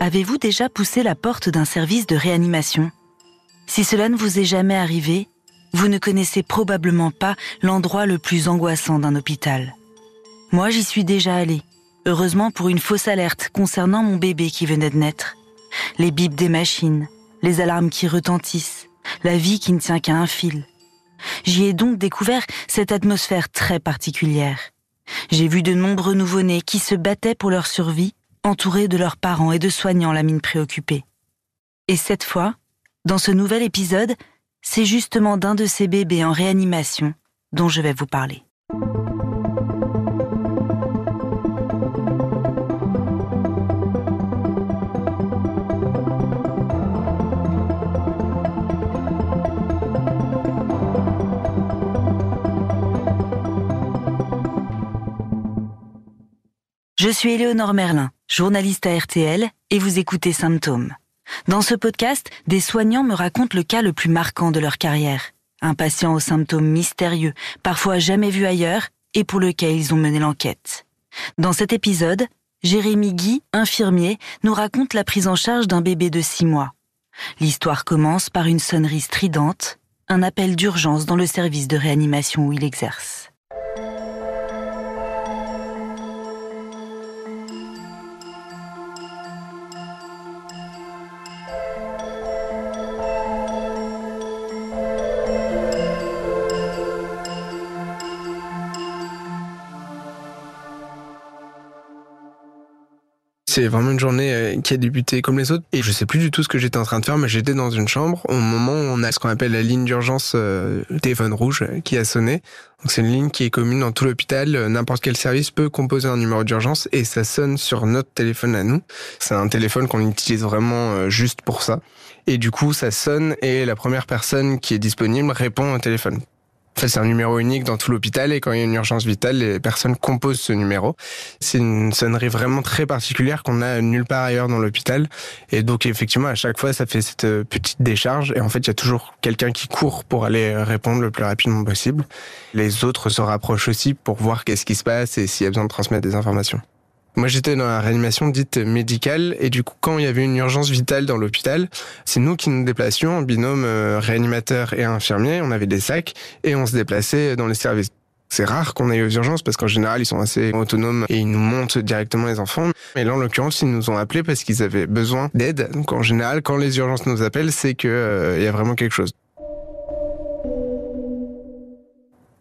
Avez-vous déjà poussé la porte d'un service de réanimation? Si cela ne vous est jamais arrivé, vous ne connaissez probablement pas l'endroit le plus angoissant d'un hôpital. Moi, j'y suis déjà allée, heureusement pour une fausse alerte concernant mon bébé qui venait de naître. Les bips des machines, les alarmes qui retentissent, la vie qui ne tient qu'à un fil. J'y ai donc découvert cette atmosphère très particulière. J'ai vu de nombreux nouveau-nés qui se battaient pour leur survie, entourés de leurs parents et de soignants la mine préoccupée. Et cette fois, dans ce nouvel épisode, c'est justement d'un de ces bébés en réanimation dont je vais vous parler. Je suis Éléonore Merlin, journaliste à RTL, et vous écoutez Symptômes. Dans ce podcast, des soignants me racontent le cas le plus marquant de leur carrière. Un patient aux symptômes mystérieux, parfois jamais vu ailleurs, et pour lequel ils ont mené l'enquête. Dans cet épisode, Jérémy Guy, infirmier, nous raconte la prise en charge d'un bébé de six mois. L'histoire commence par une sonnerie stridente, un appel d'urgence dans le service de réanimation où il exerce. C'est vraiment une journée euh, qui a débuté comme les autres et je sais plus du tout ce que j'étais en train de faire mais j'étais dans une chambre au moment où on a ce qu'on appelle la ligne d'urgence euh, téléphone rouge euh, qui a sonné. Donc c'est une ligne qui est commune dans tout l'hôpital, n'importe quel service peut composer un numéro d'urgence et ça sonne sur notre téléphone à nous. C'est un téléphone qu'on utilise vraiment juste pour ça. Et du coup, ça sonne et la première personne qui est disponible répond au téléphone. En fait, c'est un numéro unique dans tout l'hôpital et quand il y a une urgence vitale, les personnes composent ce numéro. C'est une sonnerie vraiment très particulière qu'on a nulle part ailleurs dans l'hôpital. Et donc, effectivement, à chaque fois, ça fait cette euh, petite décharge. Et en fait, il y a toujours quelqu'un qui court pour aller répondre le plus rapidement possible. Les autres se rapprochent aussi pour voir qu'est-ce qui se passe et s'il y a besoin de transmettre des informations. Moi, j'étais dans la réanimation dite médicale et du coup, quand il y avait une urgence vitale dans l'hôpital, c'est nous qui nous déplacions en binôme euh, réanimateur et infirmier. On avait des sacs et on se déplaçait dans les services. C'est rare qu'on aille aux urgences parce qu'en général, ils sont assez autonomes et ils nous montent directement les enfants. Mais là, en l'occurrence, ils nous ont appelés parce qu'ils avaient besoin d'aide. Donc, en général, quand les urgences nous appellent, c'est qu'il euh, y a vraiment quelque chose.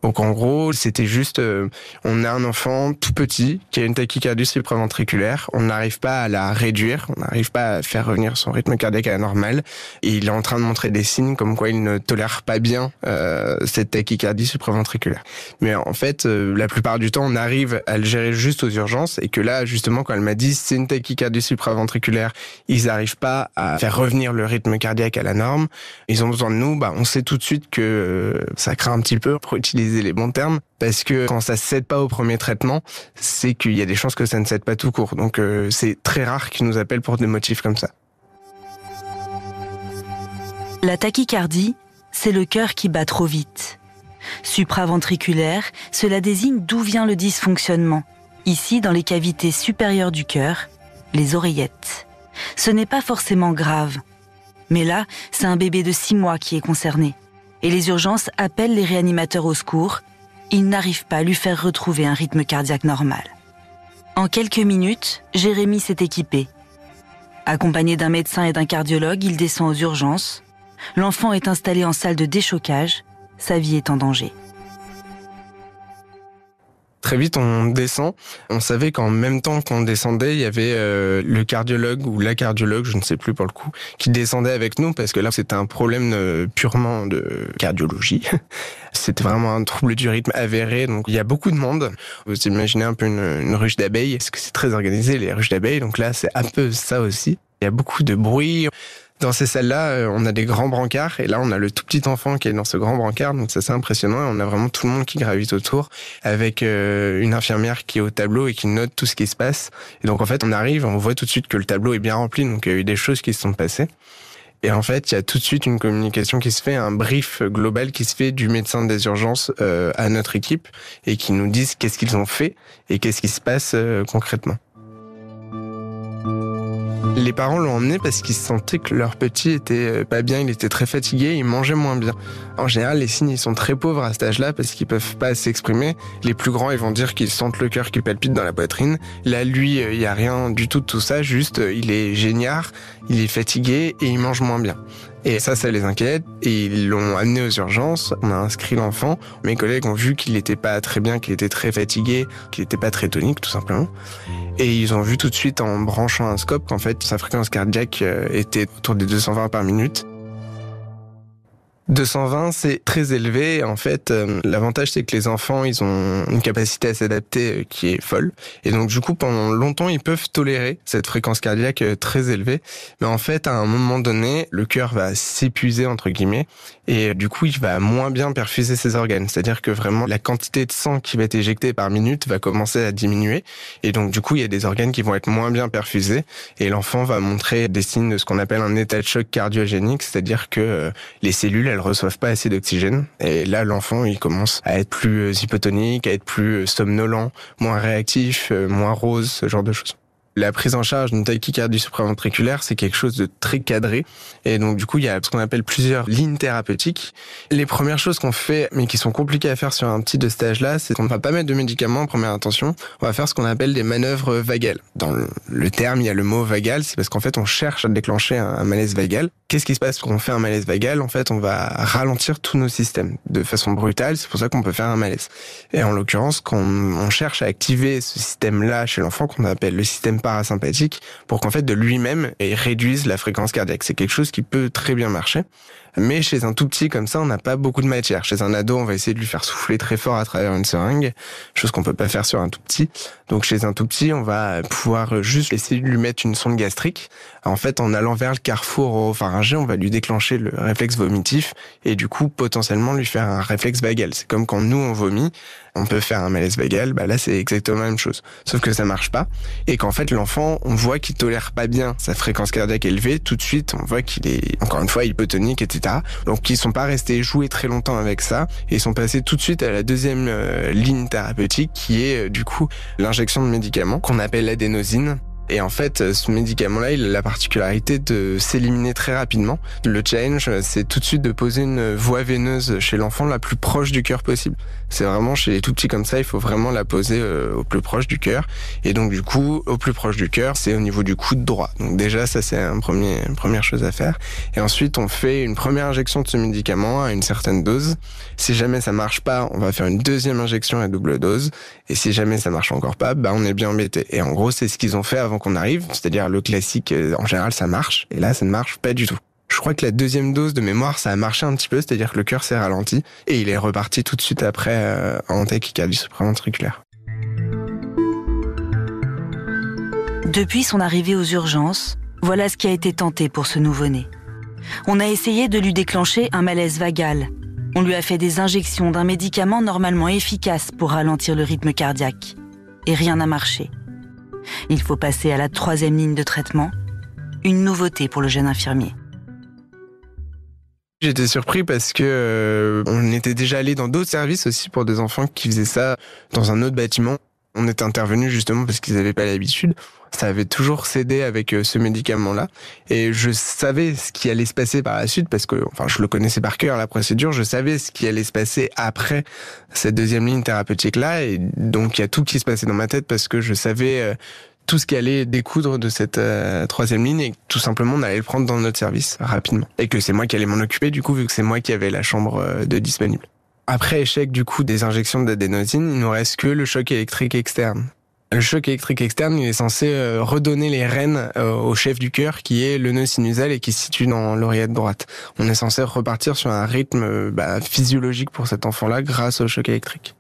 Donc en gros, c'était juste, euh, on a un enfant tout petit qui a une tachycardie supraventriculaire, on n'arrive pas à la réduire, on n'arrive pas à faire revenir son rythme cardiaque à la normale, et il est en train de montrer des signes comme quoi il ne tolère pas bien euh, cette tachycardie supraventriculaire. Mais en fait, euh, la plupart du temps, on arrive à le gérer juste aux urgences, et que là, justement, quand elle m'a dit c'est une tachycardie supraventriculaire, ils n'arrivent pas à faire revenir le rythme cardiaque à la norme, ils ont besoin de nous, bah on sait tout de suite que ça craint un petit peu pour utiliser les bons termes, parce que quand ça cède pas au premier traitement, c'est qu'il y a des chances que ça ne cède pas tout court. Donc euh, c'est très rare qu'ils nous appellent pour des motifs comme ça. La tachycardie, c'est le cœur qui bat trop vite. Supraventriculaire, cela désigne d'où vient le dysfonctionnement. Ici, dans les cavités supérieures du cœur, les oreillettes. Ce n'est pas forcément grave. Mais là, c'est un bébé de 6 mois qui est concerné et les urgences appellent les réanimateurs au secours. Ils n'arrivent pas à lui faire retrouver un rythme cardiaque normal. En quelques minutes, Jérémy s'est équipé. Accompagné d'un médecin et d'un cardiologue, il descend aux urgences. L'enfant est installé en salle de déchocage. Sa vie est en danger. Très vite, on descend. On savait qu'en même temps qu'on descendait, il y avait euh, le cardiologue ou la cardiologue, je ne sais plus pour le coup, qui descendait avec nous parce que là, c'était un problème euh, purement de cardiologie. C'était vraiment un trouble du rythme avéré. Donc, il y a beaucoup de monde. Vous imaginez un peu une, une ruche d'abeilles. Est-ce que c'est très organisé, les ruches d'abeilles? Donc là, c'est un peu ça aussi. Il y a beaucoup de bruit. Dans ces salles-là, euh, on a des grands brancards et là, on a le tout petit enfant qui est dans ce grand brancard, donc c'est assez impressionnant. on a vraiment tout le monde qui gravite autour avec euh, une infirmière qui est au tableau et qui note tout ce qui se passe. Et donc en fait, on arrive, on voit tout de suite que le tableau est bien rempli, donc il y a eu des choses qui se sont passées. Et en fait, il y a tout de suite une communication qui se fait, un brief global qui se fait du médecin des urgences euh, à notre équipe et qui nous disent qu'est-ce qu'ils ont fait et qu'est-ce qui se passe concrètement. Les parents l'ont emmené parce qu'ils sentaient que leur petit était euh, pas bien, il était très fatigué, il mangeait moins bien. En général, les signes, ils sont très pauvres à cet âge-là parce qu'ils peuvent pas s'exprimer. Les plus grands, ils vont dire qu'ils sentent le cœur qui palpite dans la poitrine. Là, lui, euh, il y a rien du tout de tout ça, juste euh, il est géniard, il est fatigué et il mange moins bien. Et ça, ça les inquiète. Ils l'ont amené aux urgences. On a inscrit l'enfant. Mes collègues ont vu qu'il n'était pas très bien, qu'il était très fatigué, qu'il n'était pas très tonique, tout simplement. Et ils ont vu tout de suite en branchant un scope qu'en fait sa fréquence cardiaque euh, était autour des 220 par minute. 220, c'est très élevé. En fait, euh, l'avantage, c'est que les enfants, ils ont une capacité à s'adapter euh, qui est folle. Et donc, du coup, pendant longtemps, ils peuvent tolérer cette fréquence cardiaque euh, très élevée. Mais en fait, à un moment donné, le cœur va s'épuiser, entre guillemets. Et du coup, il va moins bien perfuser ses organes. C'est-à-dire que vraiment, la quantité de sang qui va être éjectée par minute va commencer à diminuer. Et donc, du coup, il y a des organes qui vont être moins bien perfusés. Et l'enfant va montrer des signes de ce qu'on appelle un état de choc cardiogénique. C'est-à-dire que les cellules, elles reçoivent pas assez d'oxygène. Et là, l'enfant, il commence à être plus euh, hypotonique, à être plus euh, somnolent, moins réactif, euh, moins rose, ce genre de choses. La prise en charge d'une tachycardie supraventriculaire, c'est quelque chose de très cadré. Et donc, du coup, il y a ce qu'on appelle plusieurs lignes thérapeutiques. Les premières choses qu'on fait, mais qui sont compliquées à faire sur un petit de stage là, c'est qu'on ne va pas mettre de médicaments en première intention. On va faire ce qu'on appelle des manœuvres vagales. Dans le terme, il y a le mot vagal, c'est parce qu'en fait, on cherche à déclencher un malaise vagal. Qu'est-ce qui se passe quand on fait un malaise vagal? En fait, on va ralentir tous nos systèmes de façon brutale. C'est pour ça qu'on peut faire un malaise. Et en l'occurrence, quand on cherche à activer ce système-là chez l'enfant, qu'on appelle le système parasympathique, pour qu'en fait de lui-même il réduise la fréquence cardiaque. C'est quelque chose qui peut très bien marcher. Mais chez un tout petit comme ça, on n'a pas beaucoup de matière. Chez un ado, on va essayer de lui faire souffler très fort à travers une seringue, chose qu'on peut pas faire sur un tout petit. Donc chez un tout petit, on va pouvoir juste essayer de lui mettre une sonde gastrique. En fait, en allant vers le carrefour oropharyngé, on va lui déclencher le réflexe vomitif et du coup potentiellement lui faire un réflexe vagal. C'est comme quand nous on vomit, on peut faire un malaise vagal, bah là c'est exactement la même chose. Sauf que ça marche pas et qu'en fait l'enfant, on voit qu'il tolère pas bien sa fréquence cardiaque élevée. Tout de suite, on voit qu'il est encore une fois hypotonique, etc. Donc ils sont pas restés jouer très longtemps avec ça et ils sont passés tout de suite à la deuxième euh, ligne thérapeutique qui est euh, du coup l'injection de médicaments qu'on appelle l'adénosine et en fait, ce médicament-là, il a la particularité de s'éliminer très rapidement. Le challenge, c'est tout de suite de poser une voie veineuse chez l'enfant la plus proche du cœur possible. C'est vraiment chez les tout petits comme ça, il faut vraiment la poser euh, au plus proche du cœur. Et donc du coup, au plus proche du cœur, c'est au niveau du coude droit. Donc déjà, ça c'est un premier, une première chose à faire. Et ensuite, on fait une première injection de ce médicament à une certaine dose. Si jamais ça marche pas, on va faire une deuxième injection à double dose. Et si jamais ça marche encore pas, bah on est bien embêté. Et en gros, c'est ce qu'ils ont fait avant qu'on arrive, c'est-à-dire le classique, euh, en général, ça marche, et là, ça ne marche pas du tout. Je crois que la deuxième dose de mémoire, ça a marché un petit peu, c'est-à-dire que le cœur s'est ralenti, et il est reparti tout de suite après euh, en tachycardie supraventriculaire. Depuis son arrivée aux urgences, voilà ce qui a été tenté pour ce nouveau-né. On a essayé de lui déclencher un malaise vagal. On lui a fait des injections d'un médicament normalement efficace pour ralentir le rythme cardiaque. Et rien n'a marché. Il faut passer à la troisième ligne de traitement, une nouveauté pour le jeune infirmier. J'étais surpris parce que euh, on était déjà allé dans d'autres services aussi pour des enfants qui faisaient ça dans un autre bâtiment. On était intervenu justement parce qu'ils n'avaient pas l'habitude. Ça avait toujours cédé avec euh, ce médicament-là. Et je savais ce qui allait se passer par la suite parce que, enfin, je le connaissais par cœur, la procédure. Je savais ce qui allait se passer après cette deuxième ligne thérapeutique-là. Et donc, il y a tout qui se passait dans ma tête parce que je savais euh, tout ce qui allait découdre de cette euh, troisième ligne et tout simplement on allait le prendre dans notre service rapidement. Et que c'est moi qui allais m'en occuper du coup vu que c'est moi qui avais la chambre de disponible. Après échec du coup des injections d'adénosine, il nous reste que le choc électrique externe. Le choc électrique externe, il est censé euh, redonner les rênes euh, au chef du cœur, qui est le nœud sinusal et qui se situe dans l'oreillette droite. On est censé repartir sur un rythme euh, bah, physiologique pour cet enfant-là grâce au choc électrique.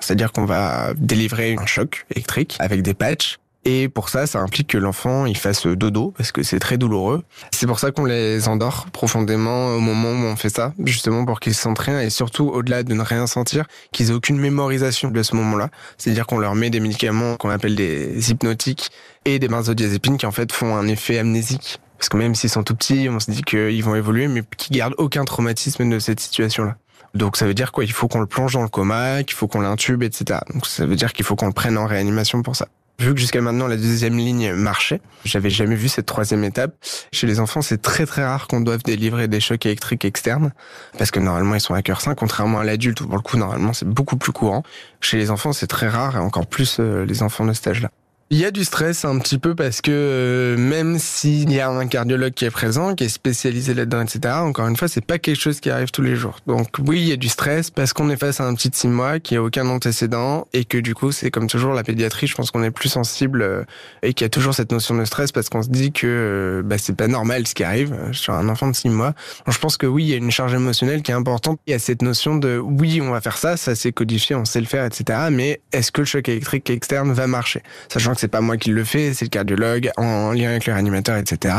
C'est-à-dire qu'on va délivrer un choc électrique avec des patchs et pour ça, ça implique que l'enfant il fasse dodo parce que c'est très douloureux. C'est pour ça qu'on les endort profondément au moment où on fait ça, justement pour qu'ils sentent rien et surtout au-delà de ne rien sentir, qu'ils aient aucune mémorisation de ce moment-là. C'est-à-dire qu'on leur met des médicaments qu'on appelle des hypnotiques et des benzodiazépines qui en fait font un effet amnésique. Parce que même s'ils sont tout petits, on se dit qu'ils vont évoluer, mais qui gardent aucun traumatisme de cette situation-là. Donc ça veut dire quoi? Il faut qu'on le plonge dans le coma, qu'il faut qu'on l'intube, etc. Donc ça veut dire qu'il faut qu'on le prenne en réanimation pour ça. Vu que jusqu'à maintenant la deuxième ligne marchait, j'avais jamais vu cette troisième étape. Chez les enfants, c'est très très rare qu'on doive délivrer des chocs électriques externes, parce que normalement ils sont à cœur sain, contrairement à l'adulte où pour le coup normalement c'est beaucoup plus courant. Chez les enfants, c'est très rare et encore plus euh, les enfants de cet âge-là. Il y a du stress un petit peu parce que euh, même s'il y a un cardiologue qui est présent, qui est spécialisé là-dedans, etc., encore une fois, c'est pas quelque chose qui arrive tous les jours. Donc oui, il y a du stress parce qu'on est face à un petit de six mois qui a aucun antécédent et que du coup, c'est comme toujours la pédiatrie, je pense qu'on est plus sensible euh, et qu'il y a toujours cette notion de stress parce qu'on se dit que euh, bah, c'est pas normal ce qui arrive sur un enfant de six mois. Donc, je pense que oui, il y a une charge émotionnelle qui est importante. Il y a cette notion de oui, on va faire ça, ça c'est codifié, on sait le faire, etc. Mais est-ce que le choc électrique externe va marcher? Sachant c'est pas moi qui le fais, c'est le cardiologue en, lien avec le réanimateur, etc.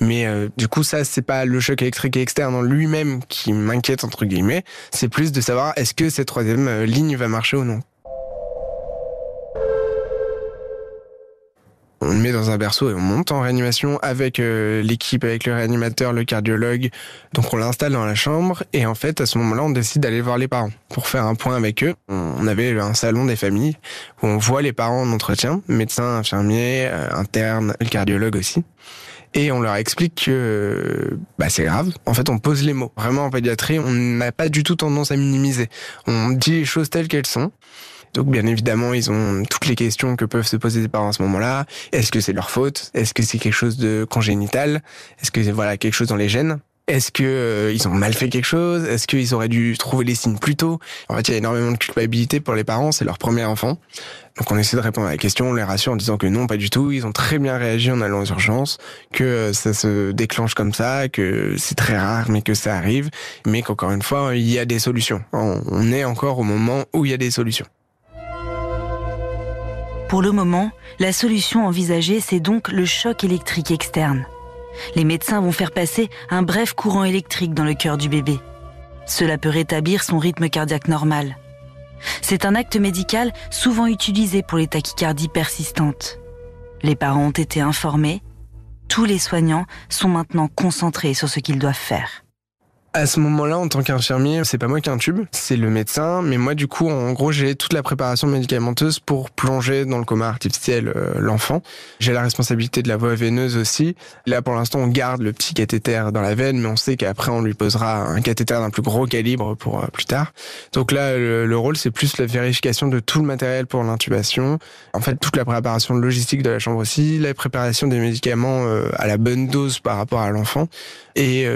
Mais euh, du coup, ça, c'est pas le choc électrique externe en lui-même qui m'inquiète entre guillemets. C'est plus de savoir est-ce que cette troisième euh, ligne va marcher ou non? On le met dans un berceau et on monte en réanimation avec euh, l'équipe, avec le réanimateur, le cardiologue. Donc on l'installe dans la chambre et en fait à ce moment-là on décide d'aller voir les parents pour faire un point avec eux. On avait un salon des familles où on voit les parents en entretien, médecin, infirmier, euh, interne, le cardiologue aussi. Et on leur explique que bah, c'est grave. En fait, on pose les mots. Vraiment, en pédiatrie, on n'a pas du tout tendance à minimiser. On dit les choses telles qu'elles sont. Donc bien évidemment, ils ont toutes les questions que peuvent se poser des parents à ce moment-là. Est-ce que c'est leur faute? Est-ce que c'est quelque chose de congénital? Est-ce que c'est voilà quelque chose dans les gènes? Est-ce que euh, ils ont mal fait quelque chose? Est-ce qu'ils auraient dû trouver les signes plus tôt? En fait, il y a énormément de culpabilité pour les parents, c'est leur premier enfant. Donc on essaie de répondre à la question, on les rassure en disant que non, pas du tout, ils ont très bien réagi en allant aux urgences, que euh, ça se déclenche comme ça, que c'est très rare mais que ça arrive, mais qu'encore une fois, il y a des solutions. On est encore au moment où il y a des solutions. Pour le moment, la solution envisagée, c'est donc le choc électrique externe. Les médecins vont faire passer un bref courant électrique dans le cœur du bébé. Cela peut rétablir son rythme cardiaque normal. C'est un acte médical souvent utilisé pour les tachycardies persistantes. Les parents ont été informés. Tous les soignants sont maintenant concentrés sur ce qu'ils doivent faire. À ce moment-là, en tant qu'infirmier, c'est pas moi qui intube, c'est le médecin. Mais moi, du coup, en gros, j'ai toute la préparation médicamenteuse pour plonger dans le coma artificiel euh, l'enfant. J'ai la responsabilité de la voie veineuse aussi. Là, pour l'instant, on garde le petit cathéter dans la veine, mais on sait qu'après, on lui posera un cathéter d'un plus gros calibre pour euh, plus tard. Donc là, le, rôle, c'est plus la vérification de tout le matériel pour l'intubation. En fait, toute la préparation logistique de la chambre aussi, la préparation des médicaments euh, à la bonne dose par rapport à l'enfant et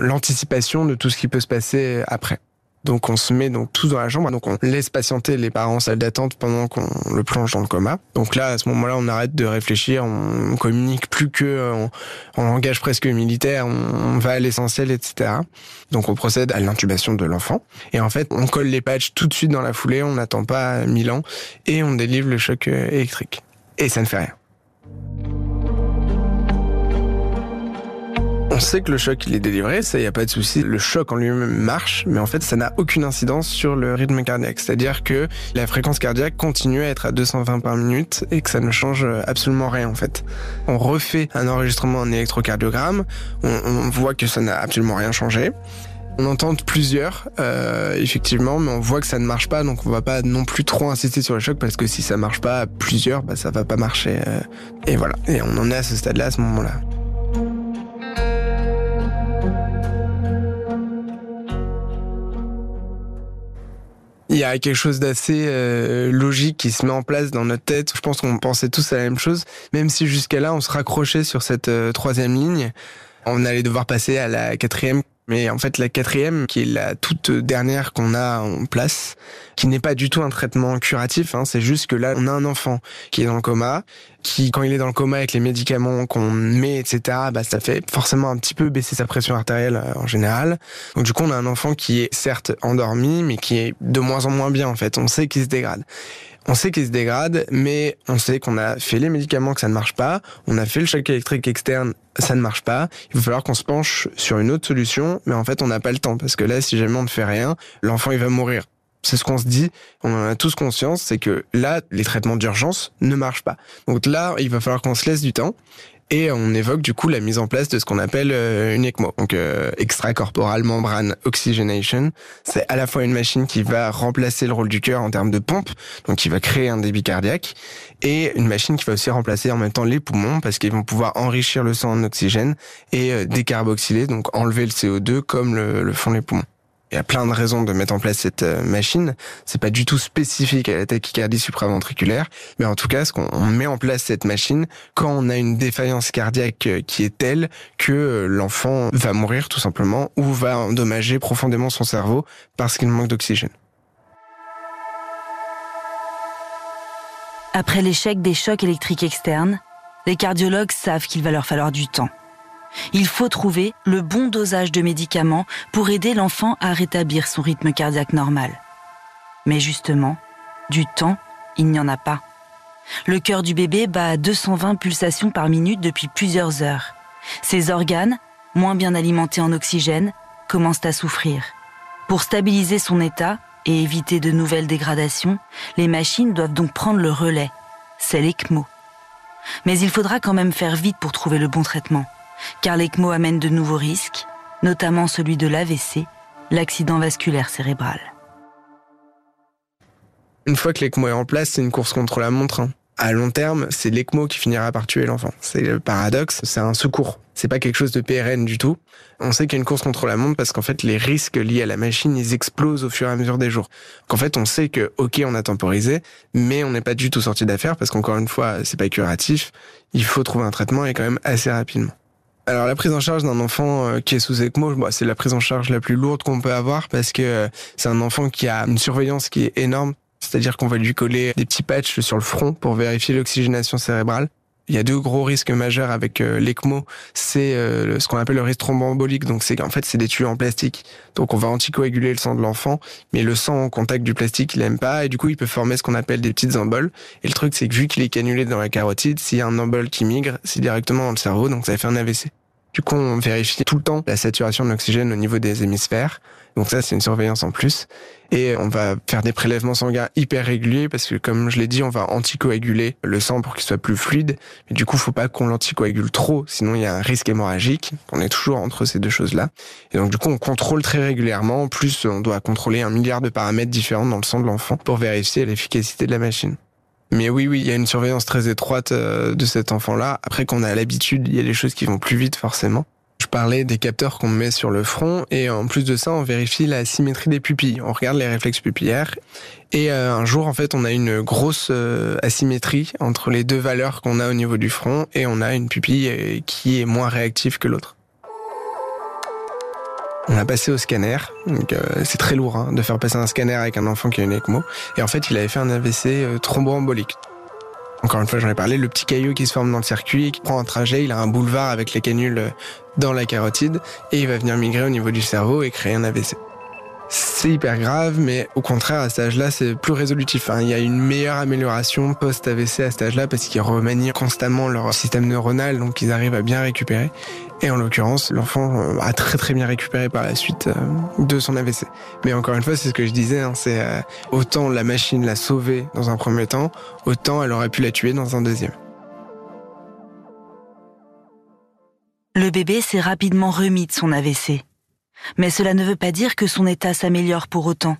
l'anticipation de tout ce qui peut se passer après. Donc on se met donc tous dans la chambre, donc on laisse patienter les parents en salle d'attente pendant qu'on le plonge dans le coma. Donc là, à ce moment-là, on arrête de réfléchir, on, communique plus que en, langage presque militaire, on, va à l'essentiel, etc. Donc on procède à l'intubation de l'enfant. Et en fait, on colle les patchs tout de suite dans la foulée, on n'attend pas mille ans, et on délivre le choc euh, électrique. Et ça ne fait rien. On sait que le choc il est délivré, ça y a pas de souci. Le choc en lui-même marche, mais en fait ça n'a aucune incidence sur le rythme cardiaque. C'est-à-dire que la fréquence cardiaque continue à être à 220 par minute et que ça ne change absolument rien en fait. On refait un enregistrement en électrocardiogramme, on, voit que ça n'a absolument rien changé. On entend plusieurs, euh, effectivement, mais on voit que ça ne marche pas, donc on va pas non plus trop insister sur le choc parce que si ça marche pas à plusieurs, bah ça va pas marcher. Euh, et voilà. Et on en est à ce stade-là, à ce moment-là. Il y a quelque chose d'assez euh, logique qui se met en place dans notre tête. Je pense qu'on pensait tous à la même chose, même si jusqu'à là on se raccrochait sur cette euh, troisième ligne. On allait devoir passer à la quatrième mais en fait, la quatrième, qui est la toute dernière qu'on a en place, qui n'est pas du tout un traitement curatif, hein, c'est juste que là, on a un enfant qui est dans le coma, qui, quand il est dans le coma avec les médicaments qu'on met, etc., bah, ça fait forcément un petit peu baisser sa pression artérielle euh, en général. Donc du coup, on a un enfant qui est certes endormi, mais qui est de moins en moins bien, en fait. On sait qu'il se dégrade. On sait qu'il se dégrade, mais on sait qu'on a fait les médicaments que ça ne marche pas, on a fait le choc électrique externe, ça ne marche pas. Il va falloir qu'on se penche sur une autre solution, mais en fait, on n'a pas le temps parce que là, si jamais on ne fait rien, l'enfant il va mourir. C'est ce qu'on se dit, on en a tous conscience, c'est que là, les traitements d'urgence ne marchent pas. Donc là, il va falloir qu'on se laisse du temps et on évoque du coup la mise en place de ce qu'on appelle euh, une ECMO, donc euh, extracorporal membrane oxygenation. C'est à la fois une machine qui va remplacer le rôle du cœur en termes de pompe, donc qui va créer un débit cardiaque, et une machine qui va aussi remplacer en même temps les poumons parce qu'ils vont pouvoir enrichir le sang en oxygène et euh, décarboxyler, donc enlever le CO2 comme le, font les poumons. Il y a plein de raisons de mettre en place cette euh, machine. C'est pas du tout spécifique à la tachycardie supraventriculaire, mais en tout cas, ce qu'on met en place cette machine quand on a une défaillance cardiaque euh, qui est telle que l'enfant va mourir tout simplement ou va endommager profondément son cerveau parce qu'il manque d'oxygène. Après l'échec des chocs électriques externes, les cardiologues savent qu'il va leur falloir du temps. Il faut trouver le bon dosage de médicaments pour aider l'enfant à rétablir son rythme cardiaque normal. Mais justement, du temps, il n'y en a pas. Le cœur du bébé bat à 220 pulsations par minute depuis plusieurs heures. Ses organes, moins bien alimentés en oxygène, commencent à souffrir. Pour stabiliser son état, et éviter de nouvelles dégradations, les machines doivent donc prendre le relais. C'est l'ECMO. Mais il faudra quand même faire vite pour trouver le bon traitement, car l'ECMO amène de nouveaux risques, notamment celui de l'AVC, l'accident vasculaire cérébral. Une fois que l'ECMO est en place, c'est une course contre la montre. Hein à long terme, c'est l'ECMO qui finira par tuer l'enfant. C'est le paradoxe, c'est un secours. C'est pas quelque chose de pérenne du tout. On sait qu'il y a une course contre la montre parce qu'en fait, les risques liés à la machine, ils explosent au fur et à mesure des jours. Qu'en fait, on sait que, ok, on a temporisé, mais on n'est pas du tout sorti d'affaire parce qu'encore une fois, c'est pas curatif. Il faut trouver un traitement et quand même assez rapidement. Alors la prise en charge d'un enfant euh, qui est sous ECMO, bah, c'est la prise en charge la plus lourde qu'on peut avoir parce que euh, c'est un enfant qui a une surveillance qui est énorme. C'est-à-dire qu'on va lui coller des petits patchs sur le front pour vérifier l'oxygénation cérébrale. Il y a deux gros risques majeurs avec euh, l'ECMO, c'est euh, ce qu'on appelle le risque thromboembolique. Donc c'est en fait c'est des tuyaux en plastique. Donc on va anticoaguler le sang de l'enfant, mais le sang en contact du plastique il aime pas et du coup il peut former ce qu'on appelle des petites emboles. Et le truc c'est que vu qu'il est cannulé dans la carotide, s'il y a un embole qui migre, c'est directement dans le cerveau, donc ça fait un AVC. Du coup, on vérifie tout le temps la saturation de l'oxygène au niveau des hémisphères. Donc ça, c'est une surveillance en plus. Et on va faire des prélèvements sanguins hyper réguliers parce que, comme je l'ai dit, on va anticoaguler le sang pour qu'il soit plus fluide. Mais du coup, faut pas qu'on l'anticoagule trop, sinon il y a un risque hémorragique. On est toujours entre ces deux choses-là. Et donc, du coup, on contrôle très régulièrement. En plus, on doit contrôler un milliard de paramètres différents dans le sang de l'enfant pour vérifier l'efficacité de la machine. Mais oui, oui, il y a une surveillance très étroite euh, de cet enfant-là. Après qu'on a l'habitude, il y a des choses qui vont plus vite forcément. Je parlais des capteurs qu'on met sur le front et en plus de ça, on vérifie la symétrie des pupilles. On regarde les réflexes pupillaires et euh, un jour, en fait, on a une grosse euh, asymétrie entre les deux valeurs qu'on a au niveau du front et on a une pupille qui est moins réactive que l'autre. On a passé au scanner, donc euh, c'est très lourd hein, de faire passer un scanner avec un enfant qui a une ECMO. Et en fait, il avait fait un AVC euh, thromboembolique. Encore une fois, j'en ai parlé, le petit caillou qui se forme dans le circuit, qui prend un trajet, il a un boulevard avec les canules euh, dans la carotide, et il va venir migrer au niveau du cerveau et créer un AVC c'est hyper grave, mais au contraire, à cet âge-là, c'est plus résolutif. Hein. Il y a une meilleure amélioration post-AVC à cet âge-là parce qu'ils remanient constamment leur système neuronal, donc ils arrivent à bien récupérer. Et en l'occurrence, l'enfant euh, a très très bien récupéré par la suite euh, de son AVC. Mais encore une fois, c'est ce que je disais, hein, c'est euh, autant la machine l'a sauvé dans un premier temps, autant elle aurait pu la tuer dans un deuxième. Le bébé s'est rapidement remis de son AVC. Mais cela ne veut pas dire que son état s'améliore pour autant.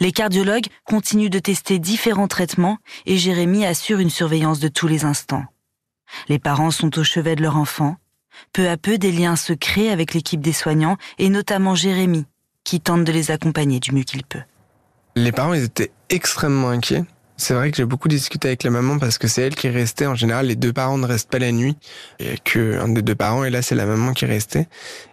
Les cardiologues continuent de tester différents traitements et Jérémy assure une surveillance de tous les instants. Les parents sont au chevet de leur enfant. Peu à peu, des liens se créent avec l'équipe des soignants et notamment Jérémy, qui tente de les accompagner du mieux qu'il peut. Les parents, ils étaient extrêmement inquiets c'est vrai que j'ai beaucoup discuté avec la maman parce que c'est elle qui restait. En général, les deux parents ne restent pas la nuit. Il n'y a que un des deux parents et là, c'est la maman qui restait.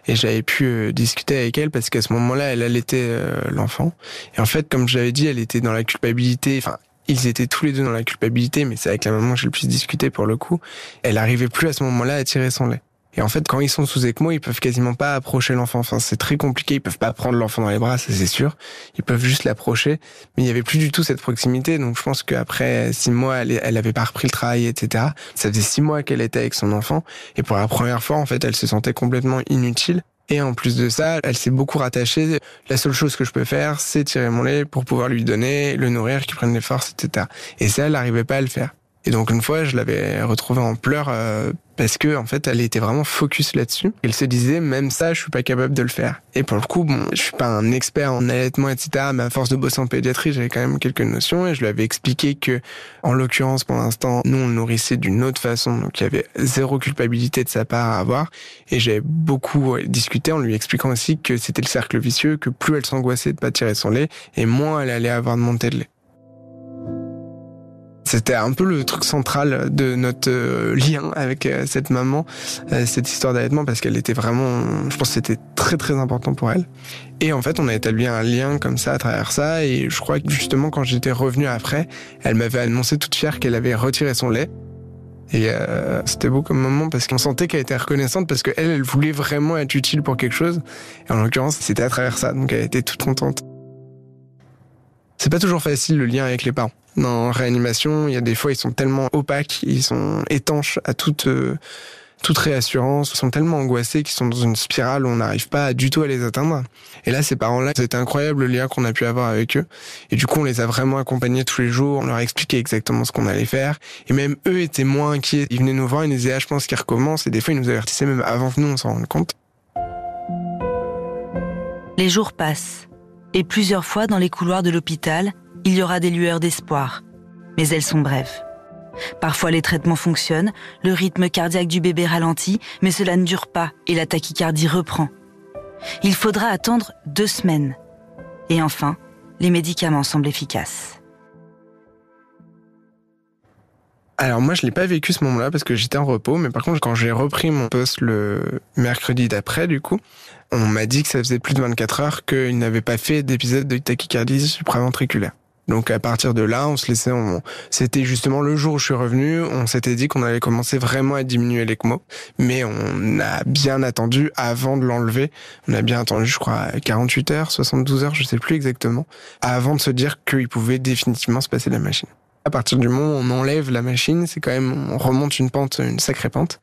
Et j'avais pu euh, discuter avec elle parce qu'à ce moment-là, elle allaitait euh, l'enfant. Et en fait, comme j'avais dit, elle était dans la culpabilité. Enfin, ils étaient tous les deux dans la culpabilité, mais c'est avec la maman que j'ai le plus discuté pour le coup. Elle arrivait plus à ce moment-là à tirer son lait. Et en fait, quand ils sont sous ECMO, ils peuvent quasiment pas approcher l'enfant. Enfin, c'est très compliqué. Ils peuvent pas prendre l'enfant dans les bras, ça c'est sûr. Ils peuvent juste l'approcher. Mais il y avait plus du tout cette proximité. Donc, je pense qu'après six mois, elle, elle avait pas repris le travail, etc. Ça faisait six mois qu'elle était avec son enfant. Et pour la première fois, en fait, elle se sentait complètement inutile. Et en plus de ça, elle s'est beaucoup rattachée. La seule chose que je peux faire, c'est tirer mon lait pour pouvoir lui donner, le nourrir, qu'il prenne les forces, etc. Et ça, elle n'arrivait pas à le faire. Et donc une fois, je l'avais retrouvée en pleurs euh, parce que en fait, elle était vraiment focus là-dessus. Elle se disait même ça, je suis pas capable de le faire. Et pour le coup, bon, je suis pas un expert en allaitement, etc. Mais à force de bosser en pédiatrie, j'avais quand même quelques notions et je lui avais expliqué que, en l'occurrence, pour l'instant, nous on le nourrissait d'une autre façon, donc il y avait zéro culpabilité de sa part à avoir. Et j'avais beaucoup discuté en lui expliquant aussi que c'était le cercle vicieux, que plus elle s'angoissait de pas tirer son lait, et moins elle allait avoir de montée de lait. C'était un peu le truc central de notre euh, lien avec euh, cette maman, euh, cette histoire d'allaitement, parce qu'elle était vraiment, je pense que c'était très très important pour elle. Et en fait, on a établi un lien comme ça à travers ça, et je crois que justement quand j'étais revenu après, elle m'avait annoncé toute fière qu'elle avait retiré son lait. Et c'était beau comme moment parce qu'on sentait qu'elle était reconnaissante parce qu'elle, elle voulait vraiment être utile pour quelque chose. Et en l'occurrence, c'était à travers ça, donc elle était toute contente. C'est pas toujours facile le lien avec les parents. Dans réanimation, il y a des fois ils sont tellement opaques, ils sont étanches à toute euh, toute réassurance, ils sont tellement angoissés qu'ils sont dans une spirale où on n'arrive pas du tout à les atteindre. Et là, ces parents-là, c'était incroyable le lien qu'on a pu avoir avec eux. Et du coup, on les a vraiment accompagnés tous les jours, on leur a expliqué exactement ce qu'on allait faire. Et même eux étaient moins inquiets. Ils venaient nous voir, ils nous disaient, ah, je pense qu'ils recommencent. Et des fois, ils nous avertissaient même avant que nous, on s'en rende compte. Les jours passent et plusieurs fois dans les couloirs de l'hôpital, il y aura des lueurs d'espoir. Mais elles sont brèves. Parfois les traitements fonctionnent, le rythme cardiaque du bébé ralentit, mais cela ne dure pas et la tachycardie reprend. Il faudra attendre deux semaines. Et enfin, les médicaments semblent efficaces. Alors moi je l'ai pas vécu ce moment-là parce que j'étais en repos, mais par contre quand j'ai repris mon poste le mercredi d'après du coup, on m'a dit que ça faisait plus de 24 heures qu'il n'avait pas fait d'épisode de tachycardie supraventriculaire. Donc à partir de là, on se laissait, on, c'était justement le jour où je suis revenu, on s'était dit qu'on allait commencer vraiment à diminuer l'ECMO, mais on a bien attendu avant de l'enlever. On a bien attendu, je crois, 48 heures, 72 heures, je sais plus exactement, avant de se dire qu'il pouvait définitivement se passer de la machine. À partir du moment où on enlève la machine, c'est quand même, on remonte une pente, une sacrée pente.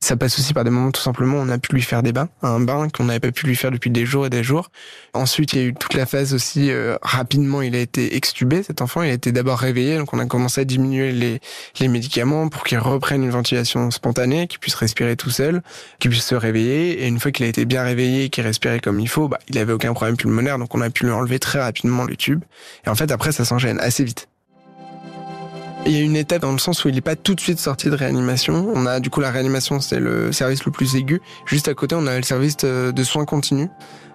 Ça passe aussi par des moments tout simplement on a pu lui faire des bains, un bain qu'on n'avait pas pu lui faire depuis des jours et des jours. Ensuite, il y a eu toute la phase aussi euh, rapidement, il a été extubé cet enfant, il a été d'abord réveillé, donc on a commencé à diminuer les, les médicaments pour qu'il reprenne une ventilation spontanée, qu'il puisse respirer tout seul, qu'il puisse se réveiller. Et une fois qu'il a été bien réveillé, qu'il respirait comme il faut, bah, il avait aucun problème pulmonaire, donc on a pu lui enlever très rapidement le tube. Et en fait, après, ça s'enchaîne assez vite. Il y a une étape dans le sens où il n'est pas tout de suite sorti de réanimation. On a du coup la réanimation, c'est le service le plus aigu. Juste à côté, on a le service de soins continus.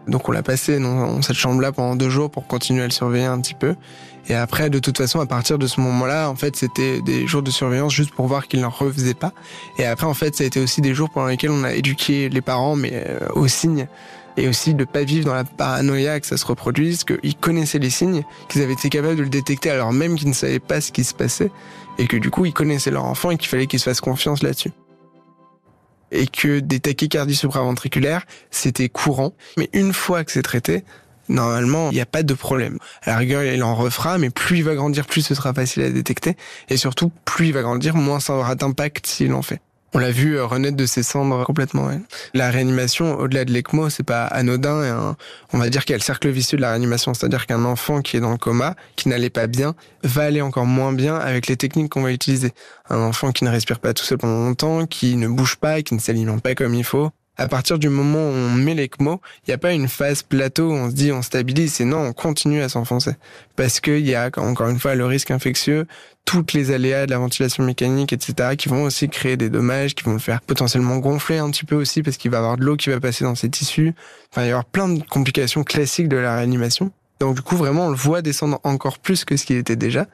Donc on l'a passé dans cette chambre-là pendant deux jours pour continuer à le surveiller un petit peu. Et après, de toute façon, à partir de ce moment-là, en fait, c'était des jours de surveillance juste pour voir qu'il n'en refaisait pas. Et après, en fait, ça a été aussi des jours pendant lesquels on a éduqué les parents, mais euh, aux signes et aussi de pas vivre dans la paranoïa que ça se reproduise, qu'ils connaissaient les signes, qu'ils avaient été capables de le détecter alors même qu'ils ne savaient pas ce qui se passait, et que du coup ils connaissaient leur enfant et qu'il fallait qu'ils se fassent confiance là-dessus. Et que des tachycardies supraventriculaires, c'était courant, mais une fois que c'est traité, normalement, il n'y a pas de problème. À la rigueur, il en refera, mais plus il va grandir, plus ce sera facile à détecter. Et surtout, plus il va grandir, moins ça aura d'impact s'il en fait. On l'a vu euh, renaître de ses cendres complètement. La réanimation, au-delà de l'ECMO, c'est pas anodin. On va dire qu'il y a le cercle vicieux de la réanimation, c'est-à-dire qu'un enfant qui est dans le coma, qui n'allait pas bien, va aller encore moins bien avec les techniques qu'on va utiliser. Un enfant qui ne respire pas tout seul pendant longtemps, qui ne bouge pas, qui ne s'alimente pas comme il faut, à partir du moment où on met l'ECMO, il n'y a pas une phase plateau où on se dit on stabilise, c'est non, on continue à s'enfoncer. Parce qu'il y a, encore une fois, le risque infectieux, toutes les aléas de la ventilation mécanique, etc., qui vont aussi créer des dommages, qui vont le faire potentiellement gonfler un petit peu aussi, parce qu'il va y avoir de l'eau qui va passer dans ses tissus. Enfin, il va y avoir plein de complications classiques de la réanimation. Donc du coup, vraiment, on le voit descendre encore plus que ce qu'il était déjà.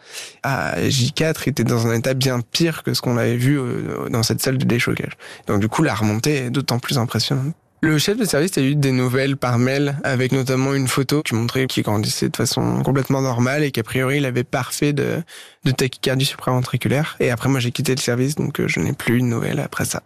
À J4, il était dans un état bien pire que ce qu'on avait vu euh, dans cette salle de déchocage. Donc du coup, la remontée est d'autant plus impressionnante. Le chef de service a eu des nouvelles par mail avec notamment une photo qui montrait qu'il grandissait de façon complètement normale et qu'a priori il avait parfait de, de tachycardie supraventriculaire. Et après moi j'ai quitté le service donc euh, je n'ai plus de nouvelles après ça.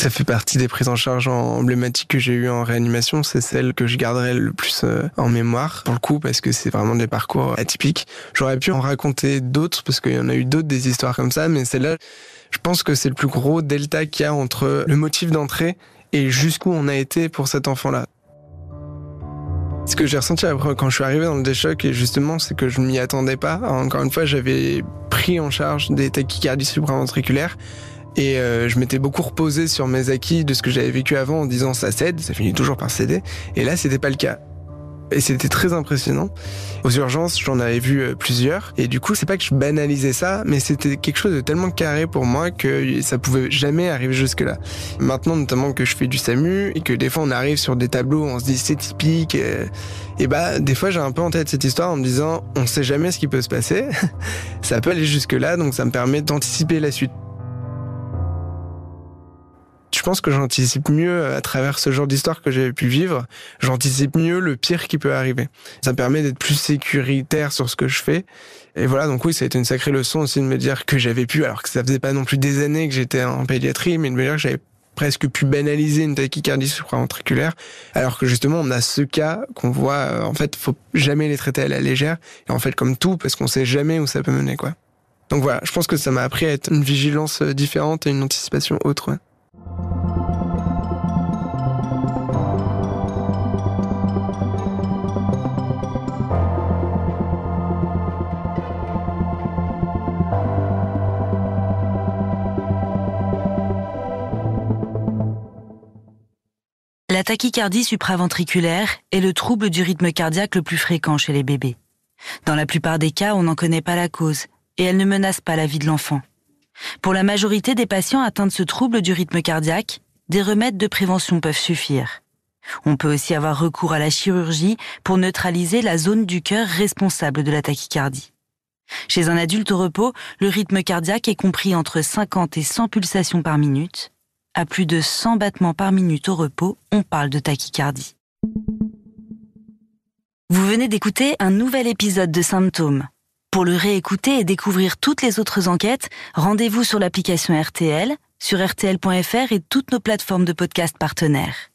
Ça fait partie des prises en charge emblématiques que j'ai eues en réanimation. C'est celle que je garderai le plus euh, en mémoire, pour le coup, parce que c'est vraiment des parcours atypiques. J'aurais pu en raconter d'autres, parce qu'il y en a eu d'autres des histoires comme ça, mais celle-là, je pense que c'est le plus gros delta qu'il y a entre le motif d'entrée et jusqu'où on a été pour cet enfant-là. Ce que j'ai ressenti après quand je suis arrivé dans le déchoc, et justement, c'est que je m'y attendais pas. Encore une fois, j'avais pris en charge des tachycardies supraventriculaires. Et euh, je m'étais beaucoup reposé sur mes acquis de ce que j'avais vécu avant en disant ça cède, ça finit toujours par céder. Et là, c'était pas le cas. Et c'était très impressionnant. Aux urgences, j'en avais vu euh, plusieurs. Et du coup, c'est pas que je banalisais ça, mais c'était quelque chose de tellement carré pour moi que ça pouvait jamais arriver jusque-là. Maintenant, notamment que je fais du SAMU et que des fois on arrive sur des tableaux, on se dit c'est typique. Et, et bah, des fois, j'ai un peu en tête cette histoire en me disant on sait jamais ce qui peut se passer. ça peut aller jusque-là, donc ça me permet d'anticiper la suite je pense que j'anticipe mieux à travers ce genre d'histoire que j'avais pu vivre. J'anticipe mieux le pire qui peut arriver. Ça me permet d'être plus sécuritaire sur ce que je fais. Et voilà, donc oui, ça a été une sacrée leçon aussi de me dire que j'avais pu, alors que ça faisait pas non plus des années que j'étais en pédiatrie, mais de me dire que j'avais presque pu banaliser une tachycardie supraventriculaire, alors que justement on a ce cas qu'on voit, euh, en fait, faut jamais les traiter à la légère, et en fait comme tout, parce qu'on sait jamais où ça peut mener, quoi. Donc voilà, je pense que ça m'a appris à être une vigilance euh, différente et une anticipation autre. La tachycardie supraventriculaire est le trouble du rythme cardiaque le plus fréquent chez les bébés. Dans la plupart des cas, on n'en connaît pas la cause et elle ne menace pas la vie de l'enfant. Pour la majorité des patients atteints de ce trouble du rythme cardiaque, des remèdes de prévention peuvent suffire. On peut aussi avoir recours à la chirurgie pour neutraliser la zone du cœur responsable de la tachycardie. Chez un adulte au repos, le rythme cardiaque est compris entre 50 et 100 pulsations par minute. À plus de 100 battements par minute au repos, on parle de tachycardie. Vous venez d'écouter un nouvel épisode de Symptômes. Pour le réécouter et découvrir toutes les autres enquêtes, rendez-vous sur l'application RTL, sur rtl.fr et toutes nos plateformes de podcast partenaires.